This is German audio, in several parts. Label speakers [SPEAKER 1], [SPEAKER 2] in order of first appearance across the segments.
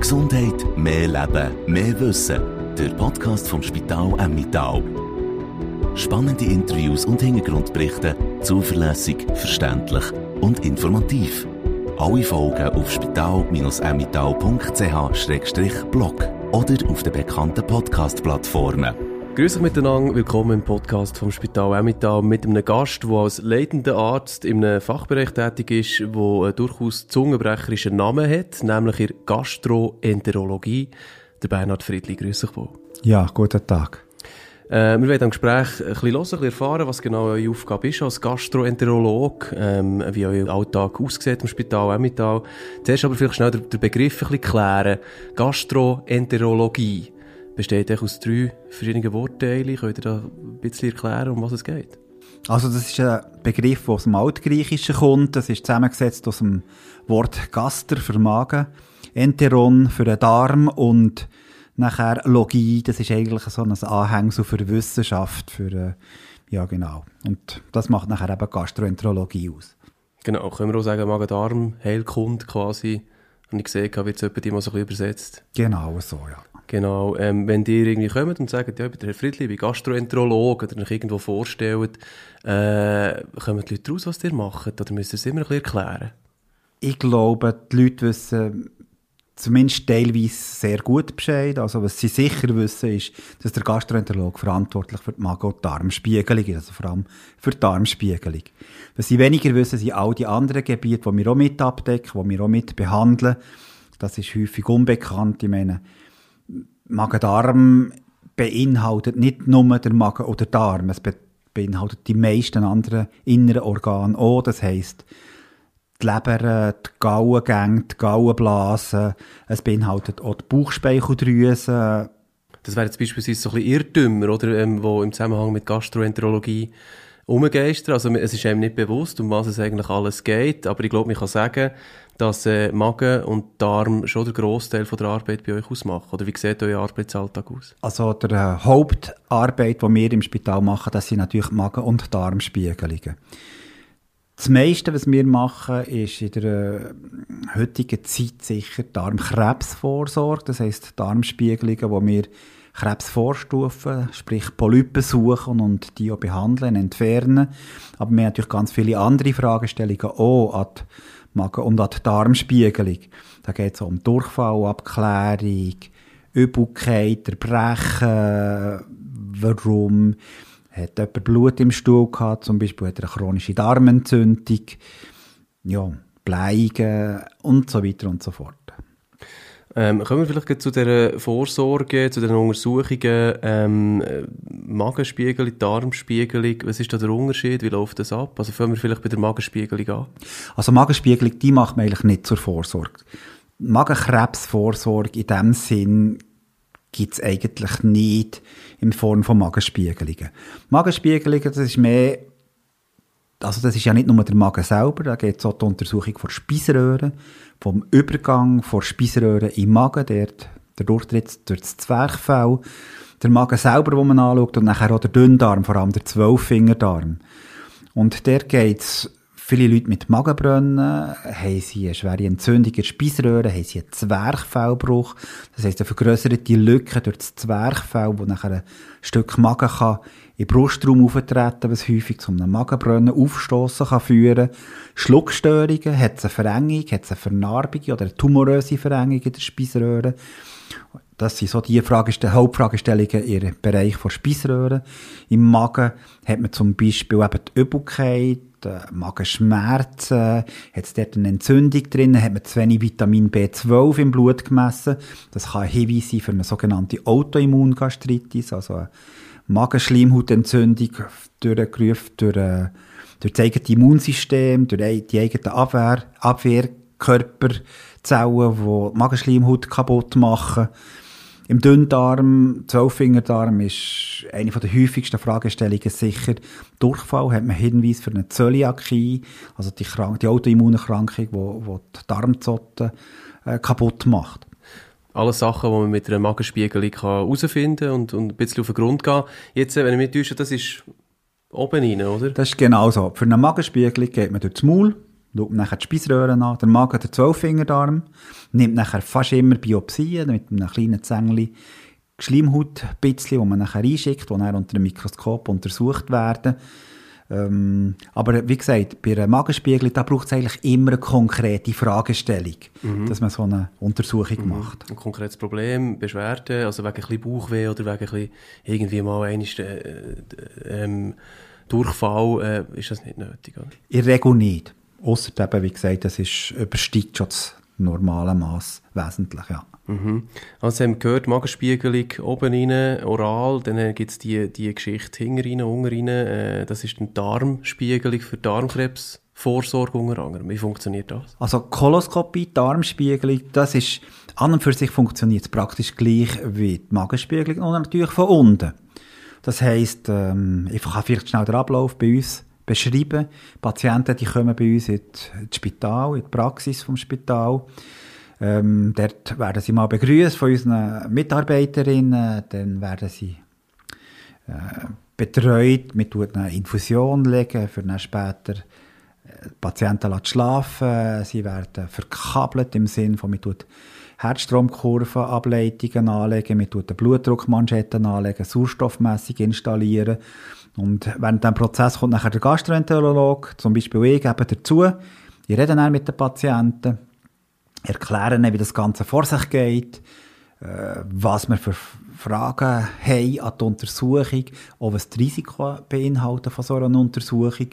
[SPEAKER 1] Gesundheit, mehr Leben, mehr Wissen. Der Podcast vom Spital Emmittal. Spannende Interviews und Hintergrundberichte, zuverlässig, verständlich und informativ. Alle Folgen auf spital-emmittal.ch-blog oder auf den bekannten Podcast-Plattformen.
[SPEAKER 2] Grüß euch miteinander, willkommen im Podcast vom Spital Emmental mit einem Gast, der als leitender Arzt in einem Fachbereich tätig ist, der einen durchaus zungenbrecherischen Namen hat, nämlich in Gastroenterologie. Der Bernhard Friedli, grüß euch wohl.
[SPEAKER 3] Ja, guten Tag.
[SPEAKER 2] Äh, wir werden im Gespräch ein bisschen hören, ein bisschen erfahren, was genau eure Aufgabe ist als Gastroenterolog, ähm, wie euer Alltag aussieht im Spital Emmental. Zuerst aber vielleicht schnell den, den Begriff ein bisschen klären. Gastroenterologie besteht aus drei verschiedenen Wortteilen. Könnt ihr da ein bisschen erklären, um was es geht?
[SPEAKER 3] Also das ist ein Begriff, der aus dem Altgriechischen kommt. Das ist zusammengesetzt aus dem Wort Gaster für Magen, Enteron für den Darm und nachher Logie, das ist eigentlich so ein Anhängsel für Wissenschaft, für, äh, ja genau. Und das macht nachher eben Gastroenterologie aus.
[SPEAKER 2] Genau, können wir auch sagen, Magen-Darm, Heilkund quasi. Und ich gesehen, wird es jemand mal so ein bisschen übersetzt.
[SPEAKER 3] Genau, so, ja.
[SPEAKER 2] Genau, ähm, wenn ihr irgendwie kommt und sagt, ja, ich bin der Herr Friedli, ich bin Gastroenterolog, oder euch irgendwo vorstellt, äh, kommen die Leute raus, was ihr macht, oder müsst ihr es immer ein bisschen erklären?
[SPEAKER 3] Ich glaube, die Leute wissen zumindest teilweise sehr gut Bescheid. Also was sie sicher wissen, ist, dass der Gastroenterolog verantwortlich für die Magen- und Darmspiegelung ist, also vor allem für die Darmspiegelung. Was sie weniger wissen, sind all die anderen Gebiete, die wir auch mit abdecken, die wir auch mit behandeln. Das ist häufig unbekannt. Ich meine, Magen-Darm beinhaltet nicht nur der Magen oder Darm, es beinhaltet die meisten anderen inneren Organe auch. Das heisst, die Leber, die Gauengänge, die Gauenblase, es beinhaltet auch die Bauchspeicheldrüse.
[SPEAKER 2] Das wäre jetzt beispielsweise so ein bisschen Irrtümer, oder, ähm, wo im Zusammenhang mit Gastroenterologie umgeistern. Also es ist einem nicht bewusst, um was es eigentlich alles geht, aber ich glaube, man kann sagen, dass äh, Magen und Darm schon der Großteil der Arbeit bei euch ausmachen. Oder wie sieht euer Arbeitsalltag aus?
[SPEAKER 3] Also der äh, Hauptarbeit, die wir im Spital machen, das sind natürlich Magen- und Darmspiegelungen. Das meiste, was wir machen, ist in der äh, heutigen Zeit sicher Darmkrebsvorsorge. Das heisst Darmspiegelungen, wo wir Krebs vorstufen, sprich Polypen suchen und die auch behandeln, entfernen. Aber wir haben natürlich ganz viele andere Fragestellungen auch an die Magen- und an die Darmspiegelung. Da geht es um Durchfallabklärung, Übelkeit, Erbrechen, warum hat jemand Blut im Stuhl gehabt, zum Beispiel hat er eine chronische Darmentzündung, ja, Bleigen und so weiter und so fort.
[SPEAKER 2] Ähm, kommen wir vielleicht zu der Vorsorge, zu den Untersuchungen, ähm, Magenspiegelung, Darmspiegelung, was ist da der Unterschied, wie läuft das ab? Also fangen wir vielleicht bei der Magenspiegelung an.
[SPEAKER 3] Also Magenspiegelung, die macht man eigentlich nicht zur Vorsorge. Magenkrebsvorsorge in dem Sinn gibt es eigentlich nicht in Form von Magenspiegelungen. Magenspiegelungen, das ist mehr also das ist ja nicht nur der Magen selber, da geht es auch die Untersuchung von Speiseröhren, vom Übergang von Speiseröhren im Magen, der, der Durchtritt durch das Zwerchfell, der Magen selber, wo man anschaut, und nachher auch der Dünndarm, vor allem der Zwölffingerdarm. Und der geht es Viele Leute mit Magenbrennen haben sie eine schwere Entzündung der Speiseröhre, haben sie einen Zwerchfellbruch. Das heisst, eine vergrößerte Lücke durch das Zwerchfell, wo nachher ein Stück Magen kann in Brustraum auftreten, was häufig zu einem Magenbrennen aufstoßen kann führen. Schluckstörungen, hat es eine Verengung, hat es eine Vernarbung oder eine tumoröse Verengung in der Speiseröhre. Das sind so die Frage, Hauptfragestellungen im Bereich von Speiseröhren. Im Magen hat man zum Beispiel eben die Übelkeit, Magenschmerzen, hat es dort eine Entzündung drin, hat man zu wenig Vitamin B12 im Blut gemessen. Das kann ein Hinweis sein für eine sogenannte Autoimmungastritis, also eine Magenschleimhautentzündung durchgerufen durch, äh, durch das eigene Immunsystem, durch die eigenen Abwehr, Abwehrkörperzellen, die die Magenschleimhaut kaputt machen. Im Dünndarm, Zwölffingerdarm ist eine der häufigsten Fragestellungen sicher Durchfall. Hat man Hinweis für eine Zöliakie, also die, Krank die Autoimmunerkrankung, die, die die Darmzotten äh, kaputt macht.
[SPEAKER 2] Alles Sachen, die man mit einer Magenspiegelung herausfinden kann und, und ein bisschen auf den Grund gehen. Jetzt, äh, wenn ich mich täusche, das ist oben rein, oder?
[SPEAKER 3] Das ist genau so. Für eine Magenspiegelung geht man durch das Maul, schaut nachher die Speiseröhre an, der Magen, der Zwölffingerdarm. Nimmt nachher fast immer Biopsien mit einem kleinen Zängli Schleimhaut, bisschen, wo man nachher einschickt, die dann unter dem Mikroskop untersucht werden. Ähm, aber wie gesagt, bei einer Magenspiegel, da braucht es eigentlich immer eine konkrete Fragestellung, mhm. dass man so eine Untersuchung mhm. macht.
[SPEAKER 2] Ein konkretes Problem, Beschwerden, also wegen ein bisschen Bauchweh oder wegen ein bisschen irgendwie mal einmal, äh, ähm, Durchfall, äh, ist das nicht nötig? Oder?
[SPEAKER 3] In der Regel nicht. Ausser eben, wie gesagt, das ist, übersteigt schon das normale Maß wesentlich, ja.
[SPEAKER 2] Mhm. Also haben wir gehört, Magenspiegelung oben rein, oral, dann gibt es die, die Geschichte hinten rein, unten rein, äh, das ist eine Darmspiegelung für Darmkrebs. Vorsorge unter anderem. Wie funktioniert das?
[SPEAKER 3] Also Koloskopie, Darmspiegelung, das ist an und für sich funktioniert es praktisch gleich wie die Magenspiegelung und natürlich von unten. Das heisst, ähm, ich kann vielleicht schnell den Ablauf bei uns beschreiben. Patienten, die kommen bei uns ins Spital, in die Praxis vom Spital. Ähm, dort werden sie mal begrüßt von unseren Mitarbeiterinnen, dann werden sie äh, betreut, mit einer Infusion legen, für dann später äh, Patienten schlafen, sie werden verkabelt im Sinn von, man tut Herzstromkurven, Ableitungen anlegen, man tut Blutdruckmanschetten anlegen, Sauerstoffmessung installieren und während diesem Prozess kommt nachher der Gastroenterolog, zum Beispiel ich, eben dazu. Ich rede dann mit den Patienten, erkläre ihnen, wie das Ganze vor sich geht, äh, was wir für Fragen haben an die Untersuchung, auch was das Risiko beinhaltet von so einer Untersuchung.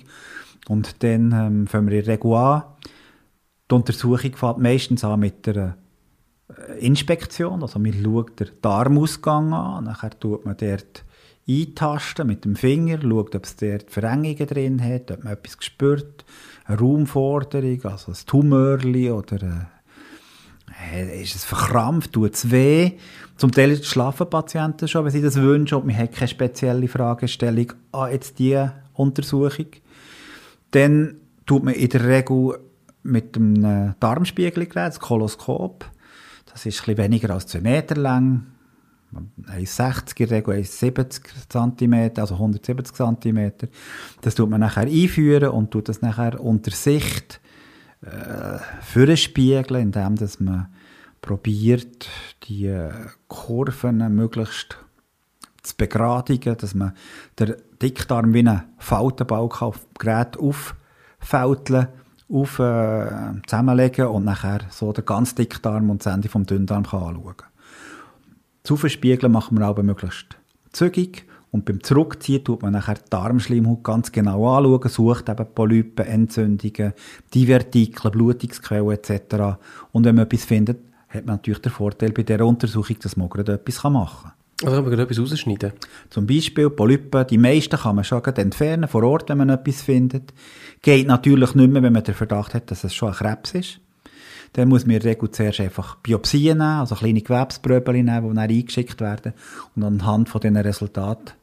[SPEAKER 3] Und dann ähm, fangen wir in der Regel an. Die Untersuchung fängt meistens an mit einer Inspektion, also man schaut den Darmausgang an, nachher tut man dort eintasten mit dem Finger, schaut, ob es dort Verengungen drin hat, ob man etwas spürt, eine Raumforderung, also ein Tumörli oder äh, ist es verkrampft, tut es weh. Zum Teil schlafen Patienten schon, wenn sie das wünschen und man hat keine spezielle Fragestellung an jetzt diese Untersuchung. Dann tut man in der Regel mit einem Darmspiegelgerät, das Koloskop, das ist ein weniger als 2 Meter lang, 1,60 in der Regel 1,70 cm, also 170 cm. Das tut man nachher einführen und tut das nachher unter Sicht äh, für spiegeln, indem dass man probiert, die äh, Kurven möglichst zu begradigen, dass man den Dickdarm wie einen Faltenbalk auf Gerät auffälteln, auf, äh, zusammenlegen und nachher so den ganzen Dickdarm und das Ende vom Dünndarm kann anschauen kann. Zu verspiegeln machen wir aber möglichst zügig. Und beim Zurückziehen tut man nachher die Darmschleimhaut ganz genau anschauen, sucht eben Polypen, Entzündungen, Divertikel, Blutungsquellen etc. Und wenn man etwas findet, hat man natürlich den Vorteil bei dieser Untersuchung, dass man gerade etwas machen kann.
[SPEAKER 2] Also kann man etwas rausschneiden?
[SPEAKER 3] Zum Beispiel Polypen, die meisten kann man schon entfernen, vor Ort, wenn man etwas findet. Geht natürlich nicht mehr, wenn man den Verdacht hat, dass es schon ein Krebs ist. Dann muss man in Regel zuerst einfach Biopsien nehmen, also kleine Gewebspröbel nehmen, die dann eingeschickt werden. Und anhand von diesen Resultaten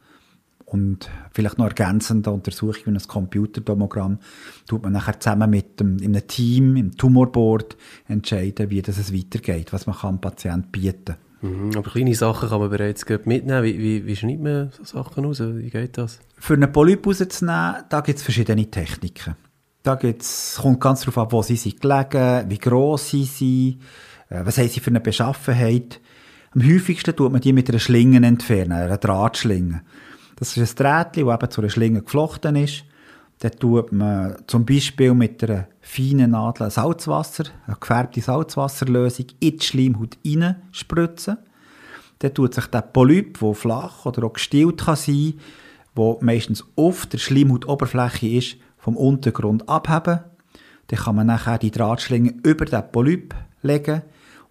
[SPEAKER 3] und vielleicht noch ergänzende Untersuchungen, wie ein Computertomogramm, tut man nachher zusammen mit dem, in einem Team, im Tumorboard entscheiden, wie das es weitergeht, was man kann dem Patienten bieten
[SPEAKER 2] mhm, Aber kleine Sachen kann man bereits mitnehmen. Wie, wie, wie schneidet man so Sachen aus? Wie geht das?
[SPEAKER 3] Für einen Polyp rauszunehmen, da gibt es verschiedene Techniken. Da gibt's, kommt ganz darauf ab, wo sie sind gelegen, wie gross sie sind, äh, was haben sie für eine Beschaffenheit. Am häufigsten tut man die mit einer Schlinge entfernen, einer Drahtschlinge. Das ist ein Drahtchen, das eben zu einer Schlinge geflochten ist. Dann tut man zum Beispiel mit einer feinen Nadel Salzwasser, eine gefärbte Salzwasserlösung in die Schleimhaut spritzen. Dann tut sich der Polyp, der flach oder auch gestielt kann sein, der meistens auf der Schleimhautoberfläche ist, vom Untergrund abheben. Dann kann man nachher die Drahtschlinge über den Polyp legen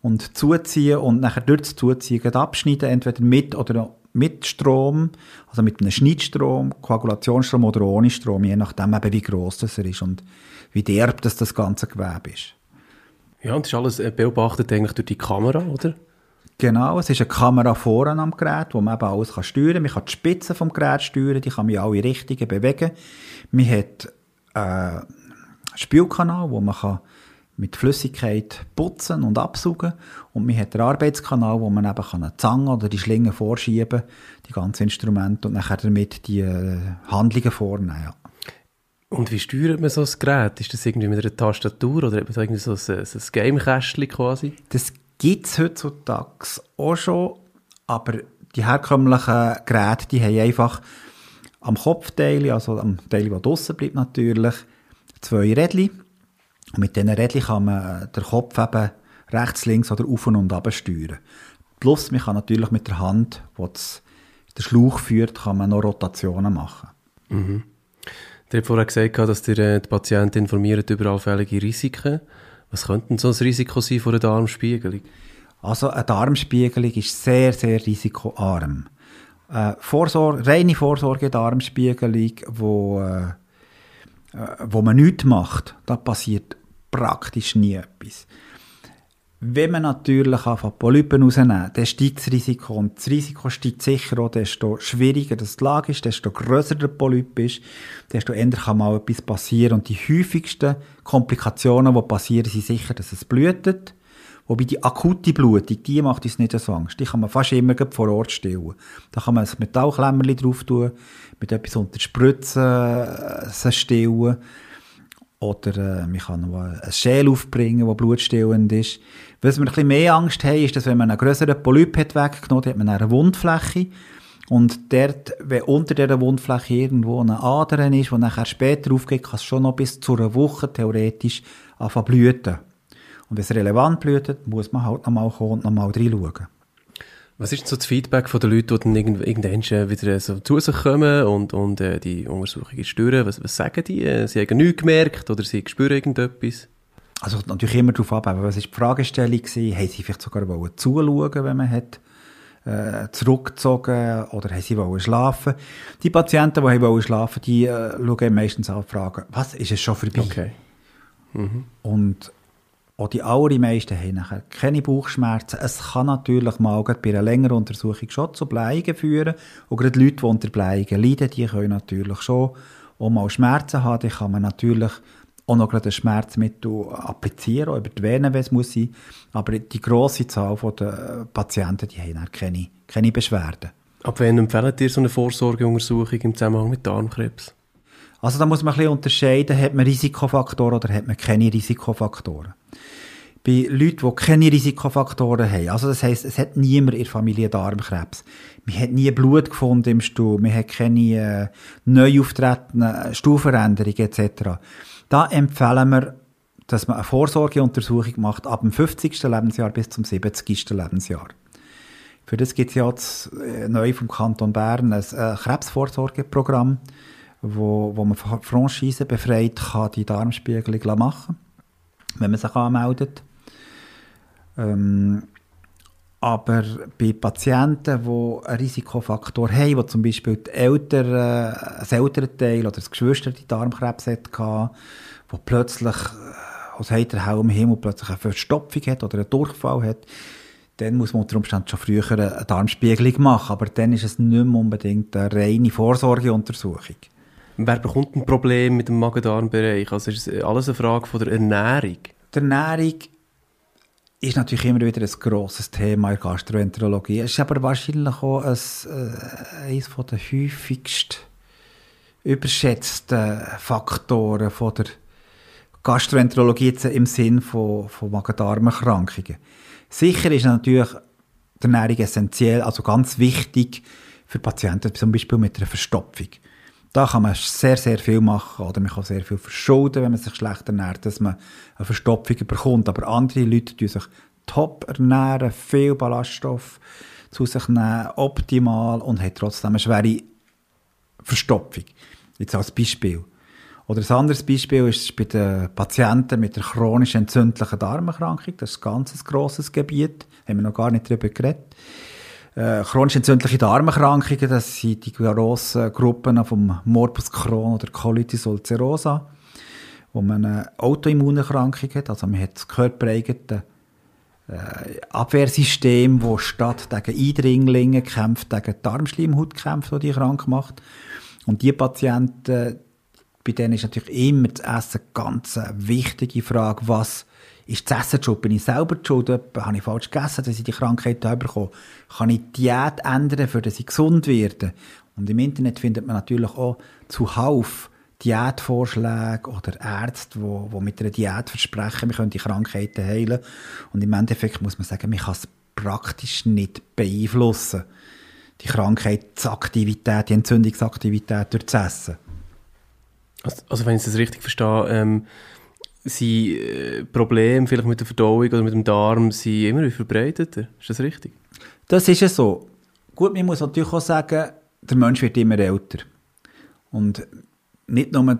[SPEAKER 3] und zuziehen und nachher das Zuziehen abschneiden, entweder mit oder mit Strom, also mit einem Schnittstrom, Koagulationsstrom oder ohne Strom, je nachdem eben, wie gross das er ist und wie derb das, das ganze Gewebe ist.
[SPEAKER 2] Ja, und das ist alles äh, beobachtet eigentlich durch die Kamera, oder?
[SPEAKER 3] Genau, es ist eine Kamera vorne am Gerät, wo man eben alles steuern kann. Man kann die Spitze vom Gerät steuern, die kann man in alle Richtungen bewegen. Man hat äh, Spülkanal, wo man kann mit Flüssigkeit putzen und absaugen und man hat den Arbeitskanal, wo man eben eine Zange oder die Schlinge vorschieben, die ganzen Instrumente und nachher damit die äh, Handlungen vornehmen. Ja.
[SPEAKER 2] Und wie steuert man so ein Gerät? Ist das irgendwie mit einer Tastatur oder hat man da irgendwie so ein, ein Game-Kästchen quasi?
[SPEAKER 3] Das gibt es heutzutage auch schon, aber die herkömmlichen Geräte, die haben einfach am Kopfteil, also am Teil, der draussen bleibt natürlich, zwei Rädchen. Und mit diesen Rädchen kann man den Kopf eben rechts, links oder auf und ab steuern. Plus, man kann natürlich mit der Hand, die den Schlauch führt, kann man noch Rotationen machen.
[SPEAKER 2] Mhm. Ihr habt vorher gesagt, dass ihr äh, die Patienten informiert über allfällige Risiken. Was könnte so ein Risiko sein von einer Darmspiegelung?
[SPEAKER 3] Also eine Darmspiegelung ist sehr, sehr risikoarm. Äh, Vorsorge, reine Vorsorge-Darmspiegelung, wo, äh, äh, wo man nichts macht, da passiert praktisch nie etwas. Wenn man natürlich anfängt, Polypen rausnehmen, dann steigt das Risiko. Und das Risiko steigt sicher auch, desto schwieriger das die Lage ist, desto grösser der Polyp ist, desto eher kann mal etwas passieren. Und die häufigsten Komplikationen, die passieren, sind sicher, dass es blutet. Wobei die akute Blutung, die macht uns nicht so Angst. Die kann man fast immer vor Ort stillen. Da kann man ein Metallklemmerli drauf tun, mit etwas unter Spritzen äh, stillen. Oder äh, man kann noch ein Schäl aufbringen, das blutstillend ist. Was wir ein bisschen mehr Angst haben, ist, dass wenn man einen größeren Polyp hat weggenommen hat, man eine Wundfläche. Und dort, wenn unter dieser Wundfläche irgendwo eine Ader ist, die nachher später aufgeht, kann es schon noch bis zu einer Woche theoretisch anfangen blüten. Und wenn es relevant blüht, muss man halt nochmal kommen und nochmal reinschauen.
[SPEAKER 2] Was ist so das Feedback von den Leuten, die dann irgendwann wieder so zu sich kommen und, und äh, die Untersuchungen stören? Was, was sagen die? Äh, sie haben nichts gemerkt oder sie spüren irgendetwas?
[SPEAKER 3] Also natürlich immer darauf ab, was war die Fragestellung? Gewesen? Haben sie vielleicht sogar wollen zuschauen, wenn man hat äh, zurückgezogen oder haben sie wollen schlafen? Die Patienten, die wollen schlafen, die äh, schauen meistens an und fragen, was, ist es schon vorbei?
[SPEAKER 2] Okay. Mhm.
[SPEAKER 3] Und auch die allermeisten haben nachher keine Bauchschmerzen. Es kann natürlich mal bei einer längeren Untersuchung schon zu Bleigen führen. Und gerade Leute, die unter Bleigen leiden, die können natürlich schon auch mal Schmerzen haben. Die kann man natürlich auch noch gerade ein Schmerzmittel applizieren, auch über die Venen, wenn es muss sein. Aber die grosse Zahl der Patienten, die haben keine, keine Beschwerden.
[SPEAKER 2] Ab wann empfehlen dir so eine Vorsorgeuntersuchung im Zusammenhang mit Darmkrebs?
[SPEAKER 3] Also da muss man ein bisschen unterscheiden, hat man Risikofaktoren oder hat man keine Risikofaktoren bei Leuten, die keine Risikofaktoren haben. Also das heisst, es hat niemand in der Familie Darmkrebs. Man hat nie Blut gefunden im Stuhl, man hat keine äh, neu auftretenden Stuhlveränderungen etc. Da empfehlen wir, dass man eine Vorsorgeuntersuchung macht ab dem 50. Lebensjahr bis zum 70. Lebensjahr. Für das gibt es ja jetzt äh, neu vom Kanton Bern ein äh, Krebsvorsorgeprogramm, wo, wo man Franchise befreit kann die Darmspiegelung machen wenn man sich anmeldet. Ähm, aber bei Patienten, die einen Risikofaktor haben, die zum Beispiel die Eltern, äh, das Elternteil oder das Geschwister die Darmkrebs hatte, wo plötzlich äh, aus heiter Helm Himmel plötzlich eine Verstopfung hat oder einen Durchfall hat, dann muss man unter Umständen schon früher eine Darmspiegelung machen. Aber dann ist es nicht mehr unbedingt eine reine Vorsorgeuntersuchung.
[SPEAKER 2] Wer bekommt ein Problem mit dem Magen-Darm-Bereich? Also ist es alles eine Frage von der Ernährung?
[SPEAKER 3] Die Ernährung ist natürlich immer wieder ein grosses Thema in der Gastroenterologie. Es ist aber wahrscheinlich auch ein, äh, eines der häufigsten überschätzten Faktoren von der Gastroenterologie im Sinn von, von Magen-Darm-Erkrankungen. Sicher ist natürlich die Ernährung essentiell, also ganz wichtig für Patienten, zum Beispiel mit einer Verstopfung. Da kann man sehr, sehr viel machen oder man kann sehr viel verschulden, wenn man sich schlecht ernährt, dass man eine Verstopfung bekommt. Aber andere Leute tun sich top ernähren, viel Ballaststoff zu sich nehmen, optimal und haben trotzdem eine schwere Verstopfung. Jetzt als Beispiel. Oder ein anderes Beispiel ist bei den Patienten mit der chronisch entzündlichen Darmerkrankung. Das ist ein ganz grosses Gebiet. Haben wir noch gar nicht darüber geredet. Äh, chronisch entzündliche Darmerkrankungen, das sind die grossen Gruppen vom Morbus Crohn oder Colitis ulcerosa, wo man eine Autoimmunerkrankung hat, also man hat das körpereigene äh, Abwehrsystem, das statt gegen Eindringlinge kämpft, gegen die Darmschleimhaut kämpft, die die krank macht. Und die Patienten, bei denen ist natürlich immer das Essen ganz eine wichtige Frage, was ist das Essen schuld? Bin ich selber schuld? Habe ich falsch gegessen, dass ich die Krankheit bekomme? Kann ich die Diät ändern, für dass ich gesund werde? Und im Internet findet man natürlich auch zuhauf Diätvorschläge oder Ärzte, die, die mit einer Diät versprechen, wir können die Krankheiten heilen. Und im Endeffekt muss man sagen, man kann es praktisch nicht beeinflussen. Die Krankheitsaktivität, die Entzündungsaktivität durch das Essen.
[SPEAKER 2] Also, also wenn ich das richtig verstehe, ähm, sind äh, Probleme vielleicht mit der Verdauung oder mit dem Darm sind immer verbreiteter. Ist das richtig?
[SPEAKER 3] Das ist es so. Gut, man muss natürlich auch sagen, der Mensch wird immer älter. Und nicht nur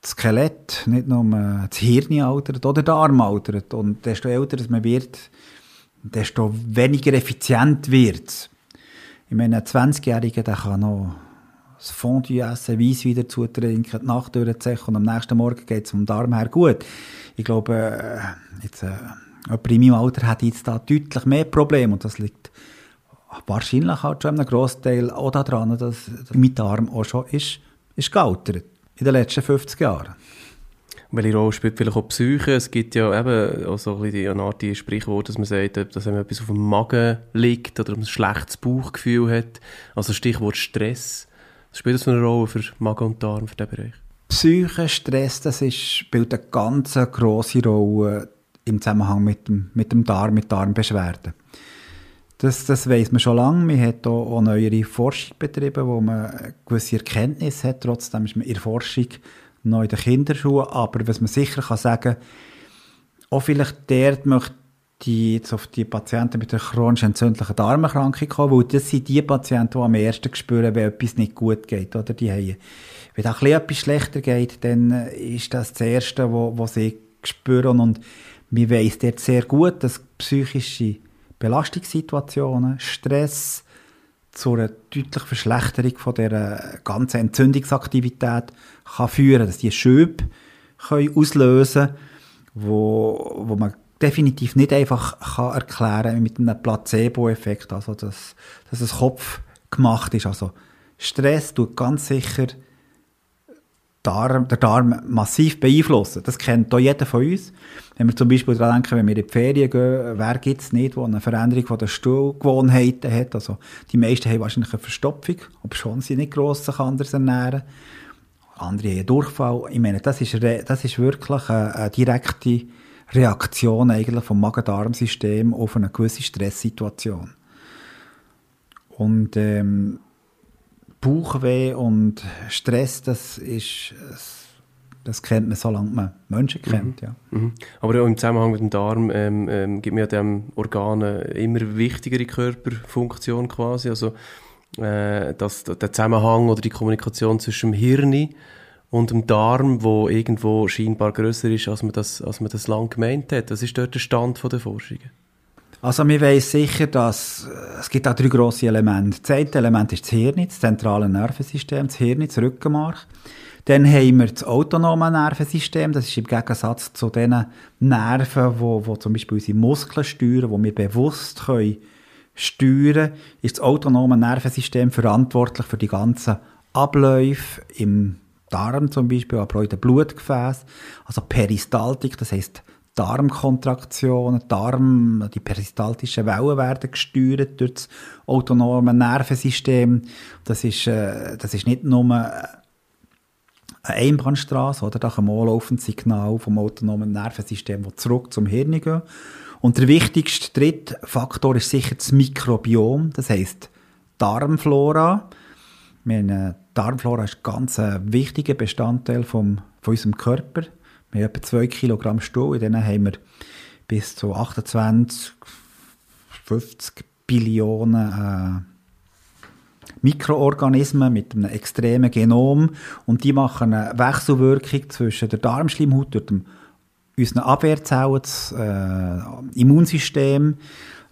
[SPEAKER 3] das Skelett, nicht nur das Hirn altert oder der Arm altert. Und desto älter man wird, desto weniger effizient wird es. Ich meine, ein 20-Jähriger, der kann noch das Fondue essen, Weiss wieder zutrinken, die Nacht durchziehen und am nächsten Morgen geht es vom Darm her gut. Ich glaube, äh, jetzt, äh, jemand in meinem Alter hat jetzt da deutlich mehr Probleme und das liegt wahrscheinlich halt schon einem Großteil auch daran, dass mein Darm auch schon ist, ist gealtert in den letzten 50 Jahren.
[SPEAKER 2] Welche Rolle spielt vielleicht auch Psyche? Es gibt ja eben auch so ein bisschen eine Art Sprichwort, dass man sagt, dass wenn etwas auf dem Magen liegt oder ein schlechtes Bauchgefühl hat. Also Stichwort Stress. Spielt das eine Rolle für Magen und Darm, für diesen Bereich?
[SPEAKER 3] Psyche, Stress, das ist, spielt eine ganz grosse Rolle im Zusammenhang mit dem, mit dem Darm, mit Darmbeschwerden. Das, das weiß man schon lange. Man hat auch, auch neuere Forschung betrieben, wo man gewisse Erkenntnisse hat. Trotzdem ist man in der Forschung noch in den Kinderschuhen. Aber was man sicher kann sagen, auch vielleicht dort möchte ich jetzt auf die Patienten mit einer chronisch entzündlichen Darmerkrankung kommen, weil das sind die Patienten, die am ersten spüren, wenn etwas nicht gut geht. Oder die haben, wenn auch etwas schlechter geht, dann ist das das Erste, was sie spüren. Und wir wissen dort sehr gut, dass psychische Belastungssituationen, Stress zu einer deutlichen Verschlechterung von der ganzen Entzündungsaktivität kann führen, dass die Schübe können auslösen, wo, wo man definitiv nicht einfach kann erklären mit einem Placebo-Effekt, also dass, dass das Kopf gemacht ist. Also Stress tut ganz sicher Darm, der Darm massiv beeinflussen. Das kennt auch jeder von uns. Wenn wir zum Beispiel daran denken, wenn wir in die Ferien gehen, wer gibt es nicht, der eine Veränderung von der Stuhlgewohnheiten hat. Also die meisten haben wahrscheinlich eine Verstopfung, ob schon sie nicht gross sich anders ernähren. Andere haben einen Durchfall. Ich meine, das ist, das ist wirklich eine, eine direkte Reaktion eigentlich vom Magen-Darm-System auf eine gewisse Stresssituation. Und ähm, Bauchweh und Stress, das ist, das kennt man, solange man Menschen kennt, mhm. ja.
[SPEAKER 2] Mhm. Aber auch im Zusammenhang mit dem Darm ähm, ähm, gibt man ja dem Organ eine immer wichtigere Körperfunktion quasi, also äh, dass der Zusammenhang oder die Kommunikation zwischen dem Hirn und dem Darm, wo irgendwo scheinbar größer ist, als man das, als man das lang gemeint hat. Was ist dort der Stand der Forschungen?
[SPEAKER 3] Also wir wissen sicher, dass äh, es gibt auch drei grosse Elemente. Das eine Element ist das Hirn, das zentrale Nervensystem, das Hirn, das Rückenmark. Dann haben wir das autonome Nervensystem, das ist im Gegensatz zu den Nerven, wo, wo zum Beispiel unsere Muskeln steuern, wo wir bewusst können steuern, ist das autonome Nervensystem verantwortlich für die ganzen Abläufe im Darm zum Beispiel, aber auch in den Blutgefäßen. Also Peristaltik, das heißt Darmkontraktionen, Darm, die peristaltischen Wellen werden gesteuert durch das autonome Nervensystem. Das ist, äh, das ist nicht nur eine Einbahnstraße, oder? Da kann man laufend Signal vom autonomen Nervensystem, das zurück zum Hirn gehen. Und der wichtigste dritte Faktor ist sicher das Mikrobiom, das heißt Darmflora. Meine Darmflora ist ganz ein wichtiger Bestandteil vom, von unserem Körper. Wir haben etwa 2 Kilogramm Stuhl, in denen haben wir bis zu 28, 50 Billionen äh, Mikroorganismen mit einem extremen Genom und die machen eine Wechselwirkung zwischen der Darmschleimhaut dem, unseren Abwehrzellen, das äh, Immunsystem,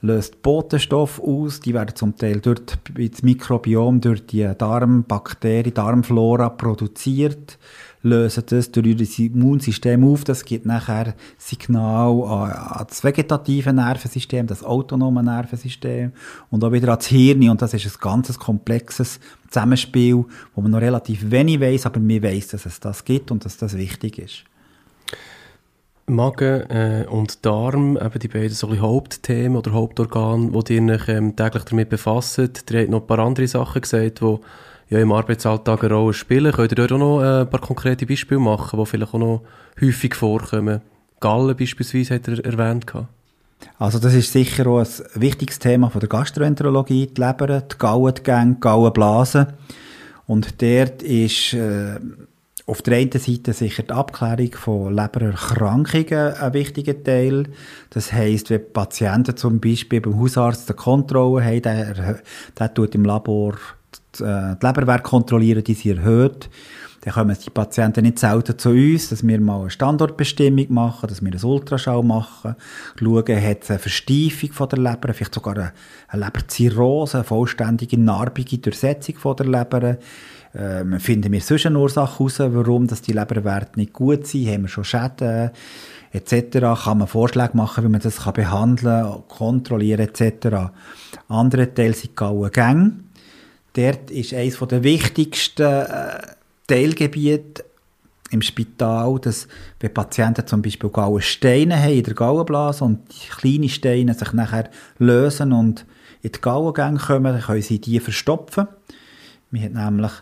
[SPEAKER 3] löst Botenstoff aus, die werden zum Teil durch das Mikrobiom, durch die Darmbakterien, Darmflora produziert lösen das durch das Immunsystem auf. Das gibt nachher Signal an, an das vegetative Nervensystem, das autonome Nervensystem und auch wieder ans Hirn. Und das ist ein ganz komplexes Zusammenspiel, wo man noch relativ wenig weiß, aber wir weiß, dass es das gibt und dass das wichtig ist.
[SPEAKER 2] Magen äh, und Darm, eben die beiden so Hauptthemen oder Hauptorgane, die ihr euch ähm, täglich damit befasst. Ihr habt noch ein paar andere Sachen gesagt, die ja, im Arbeitsalltag eine Rolle spielen. Könnt ihr dort auch noch äh, ein paar konkrete Beispiele machen, die vielleicht auch noch häufig vorkommen? Gallen beispielsweise hat er erwähnt.
[SPEAKER 3] Also das ist sicher auch ein wichtiges Thema von der Gastroenterologie, die Leber, die Gauengänge, die Gauenblasen. Und dort ist äh, auf der einen Seite sicher die Abklärung von Lebererkrankungen ein wichtiger Teil. Das heisst, wenn Patienten zum Beispiel beim Hausarzt eine Kontrolle haben, der, der tut im Labor die, äh, die Leberwerte kontrollieren, die sie erhöht. Dann kommen die Patienten nicht selten zu uns, dass wir mal eine Standortbestimmung machen, dass wir einen Ultraschall machen, schauen, hat es eine Versteifung von der Leber, vielleicht sogar eine, eine Leberzirrhose, eine vollständige narbige Durchsetzung von der Leber ähm, finden wir sonst eine Ursache heraus, warum dass die Leberwerte nicht gut sind? Haben wir schon Schäden? etc. Kann man Vorschläge machen, wie man das kann behandeln, kontrollieren etc. Andere Teil sind die Gänge. Dort ist eines der wichtigsten äh, Teilgebiete im Spital, dass wenn Patienten zum Beispiel Gallensteine haben in der Gallenblase und die kleinen Steine sich nachher lösen und in die Gallengänge kommen, dann können sie die verstopfen. Man hat nämlich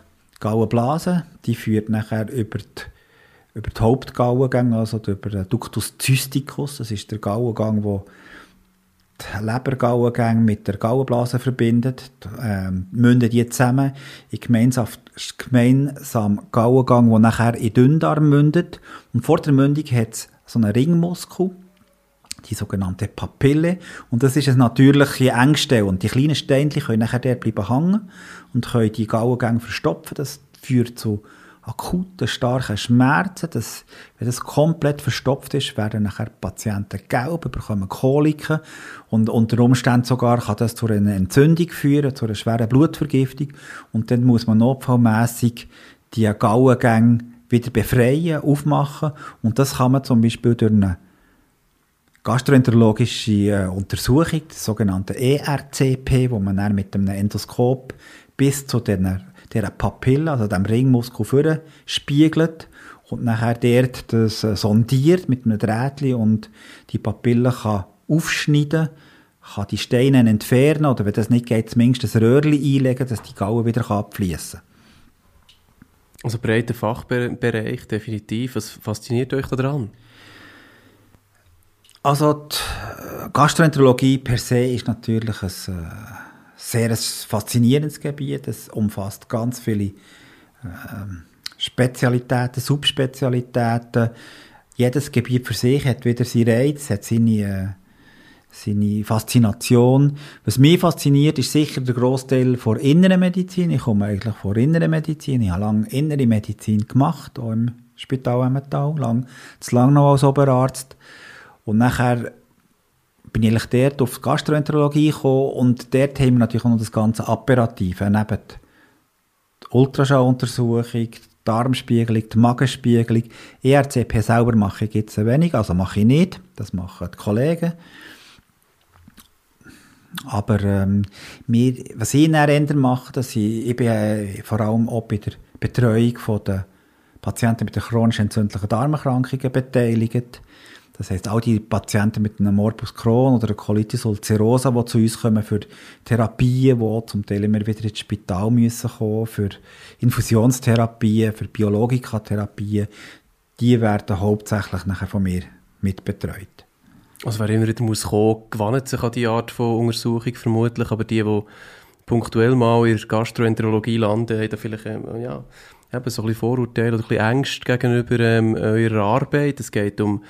[SPEAKER 3] Gallenblase, die führt nachher über die, über die Hauptgallengänge, also über den Ductus cysticus, das ist der Gallengang, wo die Lebergallengänge mit der Gallenblase verbindet, ähm, münden die zusammen in gemeinsam, gemeinsam Gallengang, der nachher in Dünndarm mündet. Und vor der Mündung hat es so einen Ringmuskel, die sogenannte Papille. Und das ist eine natürliche Engstelle. Und die kleinen Steinchen können nachher dort bleiben hängen und können die Gallengänge verstopfen. Das führt zu akuten, starken Schmerzen. Das, wenn das komplett verstopft ist, werden nachher Patienten gelb, bekommen Koliken und unter Umständen sogar kann das zu einer Entzündung führen, zu einer schweren Blutvergiftung und dann muss man notfallmässig die Gallengänge wieder befreien, aufmachen und das kann man zum Beispiel durch eine gastroenterologische äh, Untersuchung, die sogenannte ERCP, wo man dann mit einem Endoskop bis zu der, der Papille, also dem Ringmuskel führen, spiegelt und nachher dort das äh, sondiert mit einem Drähtchen und die Papille kann aufschneiden, kann die Steine entfernen oder wenn das nicht geht, zumindest ein Röhrchen einlegen, dass die Galle wieder abfließen kann.
[SPEAKER 2] Also breiter Fachbereich, definitiv. Was fasziniert euch daran?
[SPEAKER 3] Also die Gastroenterologie per se ist natürlich ein äh, sehr faszinierendes Gebiet. Es umfasst ganz viele äh, Spezialitäten, Subspezialitäten. Jedes Gebiet für sich hat wieder seinen Reiz, hat seine, äh, seine Faszination. Was mich fasziniert, ist sicher der Großteil von inneren Medizin. Ich komme eigentlich von inneren Medizin. Ich habe lange innere Medizin gemacht, auch im Spital Emmental, lang, zu lang noch als Oberarzt. Und nachher bin ich eigentlich dort auf die Gastroenterologie gekommen und dort haben wir natürlich auch noch das ganze Apparative, neben der Ultraschalluntersuchung, die Darmspiegelung, die Magenspiegelung. ERCP selber mache ich jetzt wenig, also mache ich nicht, das machen die Kollegen. Aber ähm, wir, was ich dann mache, dass ich, ich bin äh, vor allem auch bei der Betreuung der Patienten mit chronisch entzündlichen Darmerkrankungen beteiligt. Das heißt, all die Patienten mit einem Morbus Crohn oder einer Colitis ulcerosa, die zu uns kommen für Therapien, die zum Teil immer wieder ins Spital müssen kommen, für Infusionstherapien, für Biologikatherapien, die werden hauptsächlich nachher von mir mitbetreut.
[SPEAKER 2] Also wer immer wieder muss kommen, gewöhnt sich an die Art von Untersuchung vermutlich, aber die, die punktuell mal in der Gastroenterologie landen, haben da vielleicht ähm, ja, eben so ein bisschen Vorurteile oder ein bisschen Ängste gegenüber ähm, eurer Arbeit. Es geht um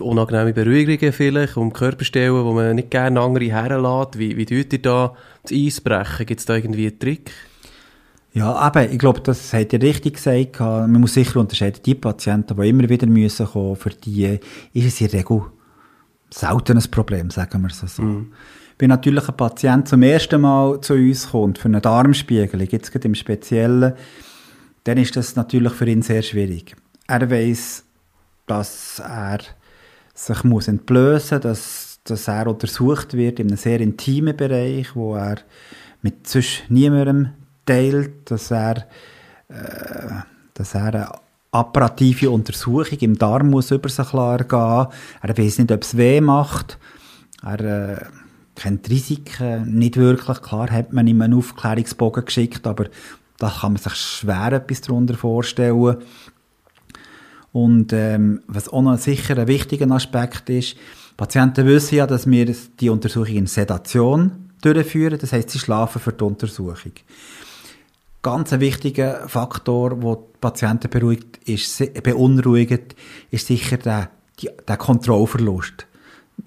[SPEAKER 2] unangenehme Beruhigungen vielleicht, um Körperstellen, wo man nicht gerne andere herlässt. Wie, wie tut ihr da das Eisbrechen? Gibt es da irgendwie einen Trick?
[SPEAKER 3] Ja, eben, ich glaube, das hat ihr richtig gesagt. Man muss sicher unterscheiden, die Patienten, die immer wieder müssen kommen, für die ist es in der Regel selten ein Problem, sagen wir so. Mm. Wenn natürlich ein Patient zum ersten Mal zu uns kommt, für eine Darmspiegelung, jetzt gerade im Speziellen, dann ist das natürlich für ihn sehr schwierig. Er weiß dass er sich muss entblößen muss, dass, dass er untersucht wird in einem sehr intimen Bereich, wo er mit sonst niemandem teilt, dass er, äh, dass er eine apparative Untersuchung im Darm muss über sich gehen. Er weiß nicht, ob es weh macht. Er äh, kennt Risiken nicht wirklich. Klar hat man ihm einen Aufklärungsbogen geschickt, aber da kann man sich schwer etwas darunter vorstellen. Und ähm, was auch noch sicher ein wichtiger Aspekt ist, Patienten wissen ja, dass wir die Untersuchung in Sedation durchführen, das heißt, sie schlafen für die Untersuchung. Ganz ein wichtiger Faktor, der die Patienten beruhigt, ist, beunruhigt, ist sicher der, der Kontrollverlust.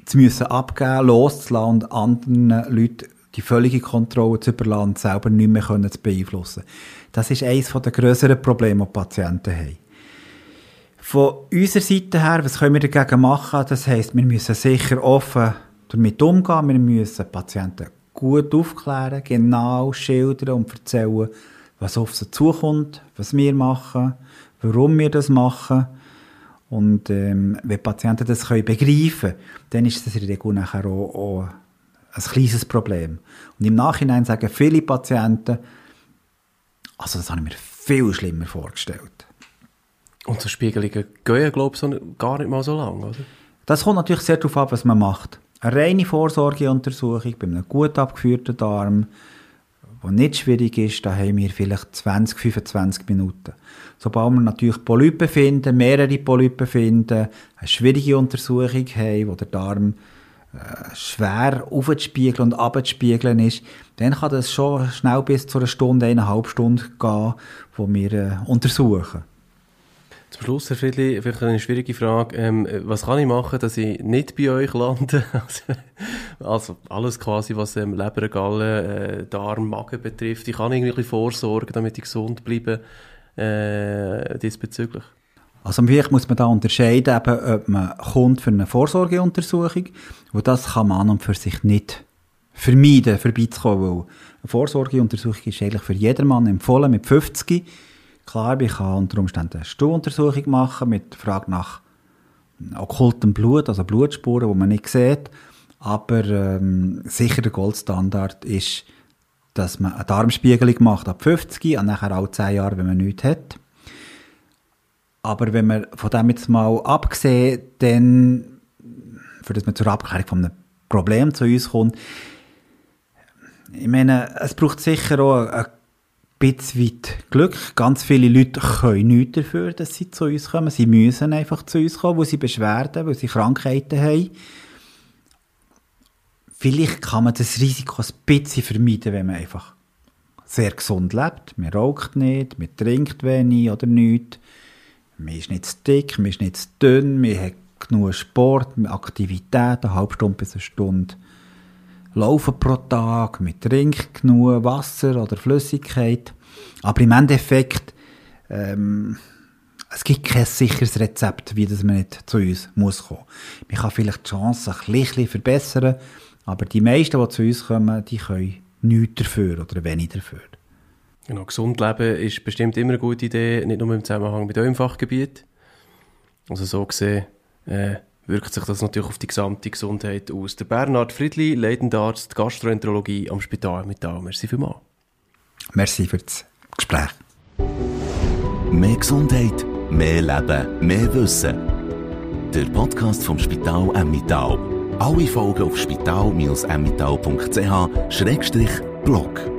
[SPEAKER 3] Sie müssen abgeben, loszulassen und anderen Leuten die völlige Kontrolle zu überlassen selber nicht mehr können zu beeinflussen. Das ist eines der grösseren Probleme, die Patienten haben. Von unserer Seite her, was können wir dagegen machen? Das heisst, wir müssen sicher offen damit umgehen. Wir müssen Patienten gut aufklären, genau schildern und erzählen, was auf sie zukommt, was wir machen, warum wir das machen. Und ähm, wenn Patienten das können begreifen können, dann ist das in der Regel auch, auch ein kleines Problem. Und im Nachhinein sagen viele Patienten, also das habe ich mir viel schlimmer vorgestellt.
[SPEAKER 2] Und so Spiegelungen gehen, glaube ich, gar nicht mal so lang, oder?
[SPEAKER 3] Das kommt natürlich sehr darauf ab, was man macht. Eine reine Vorsorgeuntersuchung bei einem gut abgeführten Darm, der nicht schwierig ist, da haben wir vielleicht 20, 25 Minuten. Sobald wir natürlich Polypen finden, mehrere Polypen finden, eine schwierige Untersuchung haben, wo der Darm äh, schwer aufzuspiegeln und abzuspiegeln ist, dann kann das schon schnell bis zu einer Stunde, eineinhalb Stunden gehen, wo wir äh, untersuchen.
[SPEAKER 2] Zum Schluss, Herr Friedli, vielleicht eine schwierige Frage. Ähm, was kann ich machen, dass ich nicht bei euch lande? also alles quasi, was ähm, Leber, Galle, äh, Darm, Magen betrifft. Ich kann irgendwie vorsorgen, damit ich gesund bleibe äh, diesbezüglich.
[SPEAKER 3] Also vielleicht muss man da unterscheiden, eben, ob man kommt für eine Vorsorgeuntersuchung, wo das kann man an und für sich nicht vermeiden, vorbeizukommen, weil eine Vorsorgeuntersuchung ist eigentlich für jedermann empfohlen mit 50. Klar, ich kann unter Umständen eine Stuhluntersuchung machen mit Frage nach okkultem Blut, also Blutspuren, die man nicht sieht. Aber ähm, sicher der Goldstandard ist, dass man eine Darmspiegelung macht ab 50 und nachher auch 10 Jahre, wenn man nichts hat. Aber wenn man von dem jetzt mal abgesehen, dann, für das man zur Abklärung von einem Problem zu uns kommt, ich meine, es braucht sicher auch ein bisschen Glück. Ganz viele Leute können nichts dafür, dass sie zu uns kommen. Sie müssen einfach zu uns kommen, weil sie Beschwerden, weil sie Krankheiten haben. Vielleicht kann man das Risiko ein bisschen vermeiden, wenn man einfach sehr gesund lebt. Man raucht nicht, man trinkt wenig oder nichts man ist nicht zu dick, man ist nicht zu dünn, man hat genug Sport, Aktivität, eine halbe Stunde bis eine Stunde laufen pro Tag, man trinkt genug Wasser oder Flüssigkeit. Aber im Endeffekt, ähm, es gibt kein sicheres Rezept, wie das man nicht zu uns muss kommen. Man kann vielleicht die Chance ein bisschen verbessern, aber die meisten, die zu uns kommen, die können nichts dafür oder wenig dafür.
[SPEAKER 2] Genau, gesund leben ist bestimmt immer eine gute Idee, nicht nur im Zusammenhang mit eurem Fachgebiet. Also so gesehen äh, wirkt sich das natürlich auf die gesamte Gesundheit aus. Der Bernhard Friedli, Leidendarzt Gastroenterologie am Spital mit Mittal. Merci vielmals.
[SPEAKER 3] Merci für das Gespräch.
[SPEAKER 1] Mehr Gesundheit, mehr Leben, mehr Wissen. Der Podcast vom Spital Emmittal. Alle Folgen auf spital-emmittal.ch-blog.